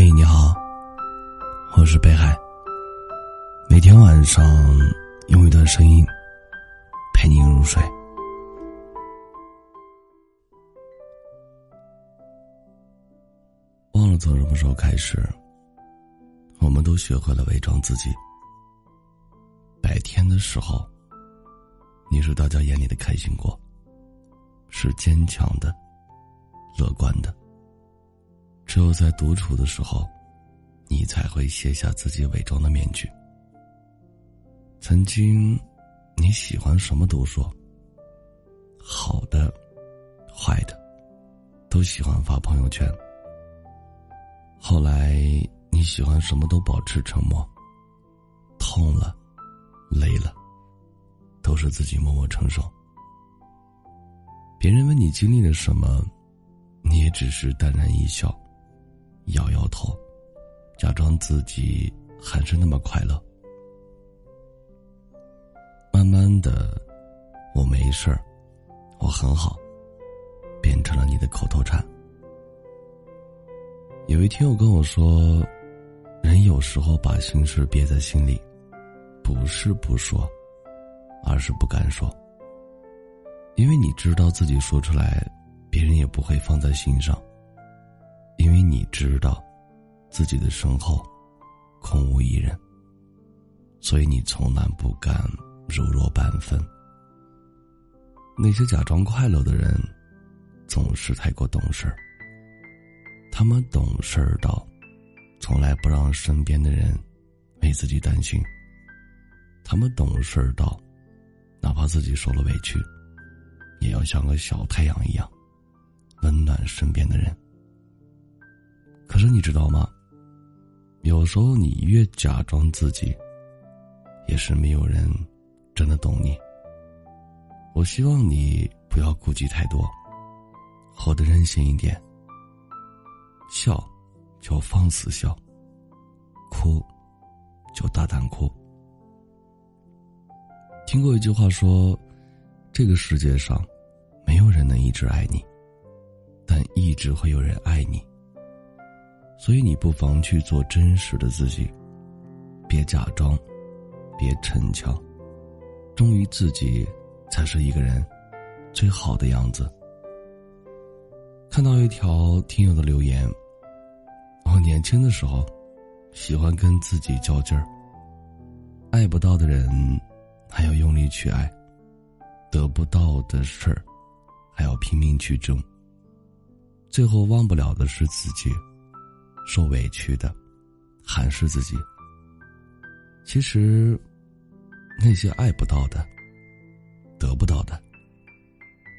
嘿，你好，我是北海。每天晚上用一段声音陪你入睡。忘了从什么时候开始，我们都学会了伪装自己。白天的时候，你是大家眼里的开心果，是坚强的、乐观的。只有在独处的时候，你才会卸下自己伪装的面具。曾经，你喜欢什么都说，好的、坏的，都喜欢发朋友圈。后来，你喜欢什么都保持沉默，痛了、累了，都是自己默默承受。别人问你经历了什么，你也只是淡然一笑。摇摇头，假装自己还是那么快乐。慢慢的，我没事儿，我很好，变成了你的口头禅。有一天，我跟我说，人有时候把心事憋在心里，不是不说，而是不敢说。因为你知道自己说出来，别人也不会放在心上。因为你知道，自己的身后空无一人，所以你从来不敢柔弱半分。那些假装快乐的人，总是太过懂事他们懂事到，从来不让身边的人为自己担心。他们懂事到，哪怕自己受了委屈，也要像个小太阳一样，温暖身边的人。可是你知道吗？有时候你越假装自己，也是没有人真的懂你。我希望你不要顾忌太多，活得任性一点。笑，就放肆笑；哭，就大胆哭。听过一句话说：“这个世界上，没有人能一直爱你，但一直会有人爱你。”所以你不妨去做真实的自己，别假装，别逞强，忠于自己才是一个人最好的样子。看到一条听友的留言：我年轻的时候喜欢跟自己较劲儿，爱不到的人还要用力去爱，得不到的事儿还要拼命去争，最后忘不了的是自己。受委屈的，还是自己。其实，那些爱不到的、得不到的，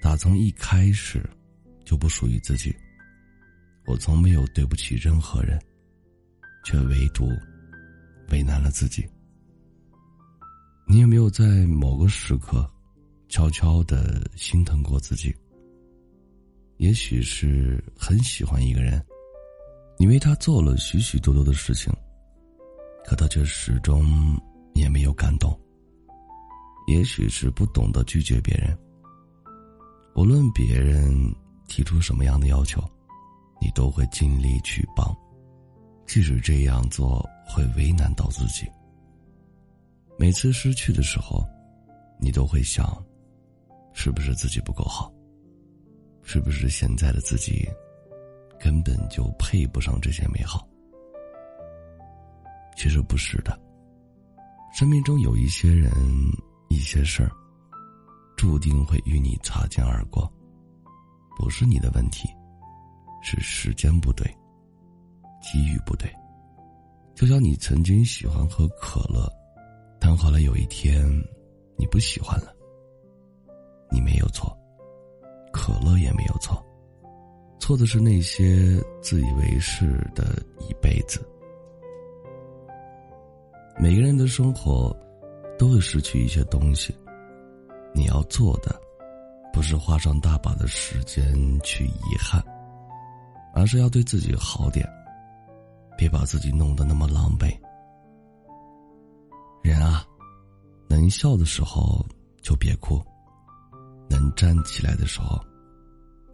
打从一开始就不属于自己。我从没有对不起任何人，却唯独为难了自己。你有没有在某个时刻，悄悄的心疼过自己？也许是很喜欢一个人。你为他做了许许多多的事情，可他却始终也没有感动。也许是不懂得拒绝别人。无论别人提出什么样的要求，你都会尽力去帮，即使这样做会为难到自己。每次失去的时候，你都会想，是不是自己不够好？是不是现在的自己？根本就配不上这些美好。其实不是的，生命中有一些人、一些事儿，注定会与你擦肩而过。不是你的问题，是时间不对，机遇不对。就像你曾经喜欢喝可乐，但后来有一天，你不喜欢了。你没有错，可乐也没有错。错的是那些自以为是的一辈子。每个人的生活都会失去一些东西，你要做的不是花上大把的时间去遗憾，而是要对自己好点，别把自己弄得那么狼狈。人啊，能笑的时候就别哭，能站起来的时候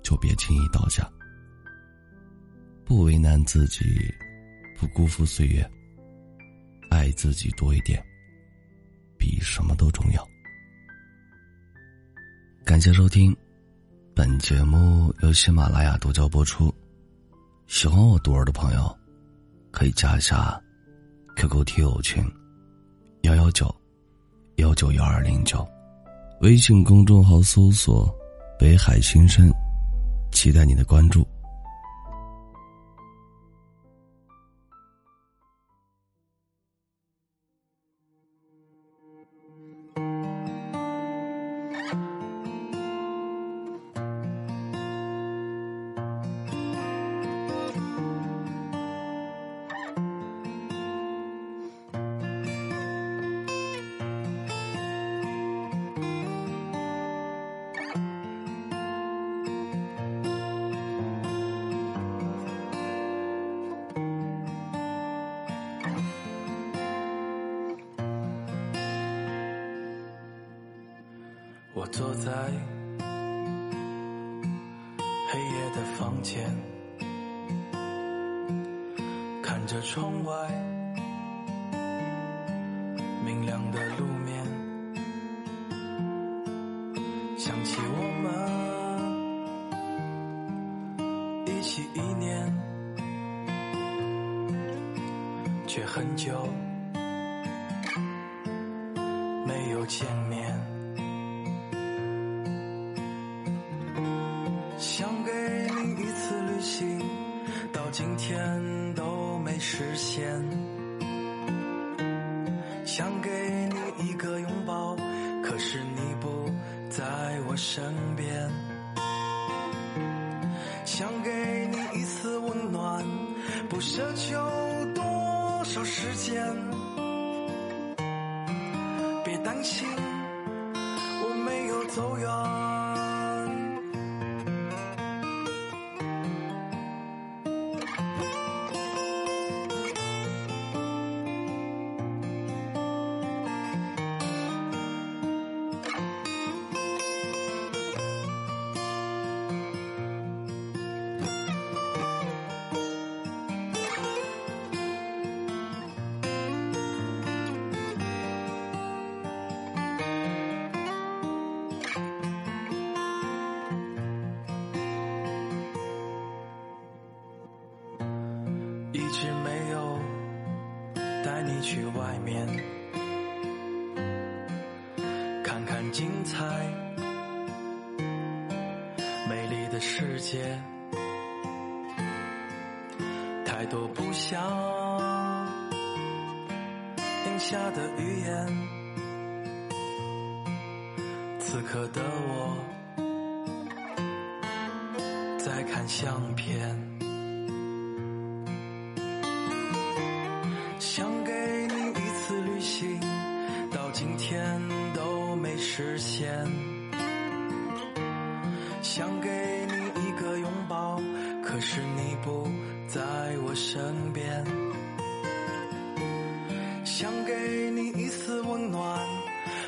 就别轻易倒下。不为难自己，不辜负岁月，爱自己多一点，比什么都重要。感谢收听，本节目由喜马拉雅独家播出。喜欢我独儿的朋友，可以加一下 QQ 听友群幺幺九幺九幺二零九，微信公众号搜索“北海新生”，期待你的关注。我坐在黑夜的房间，看着窗外明亮的路面，想起我们一起一年，却很久旅行，到今天都没实现。想给你一个拥抱，可是你不在我身边。想给你一次温暖，不奢求多少时间。别担心，我没有走远。直没有带你去外面看看精彩美丽的世界，太多不想咽下的语言，此刻的我在看相片。可是你不在我身边。想给你一丝温暖，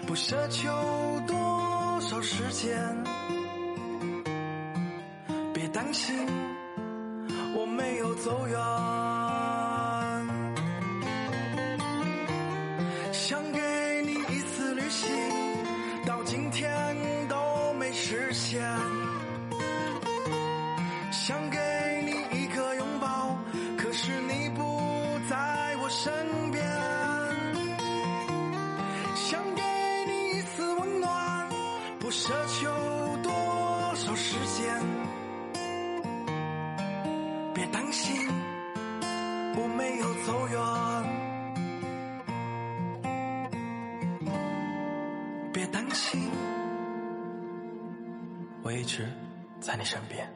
不奢求多少时间。别担心，我没有走远。想给你一次旅行，到今天都没实现。奢求多少时间。别担心，我没有走远。别担心，我一直在你身边。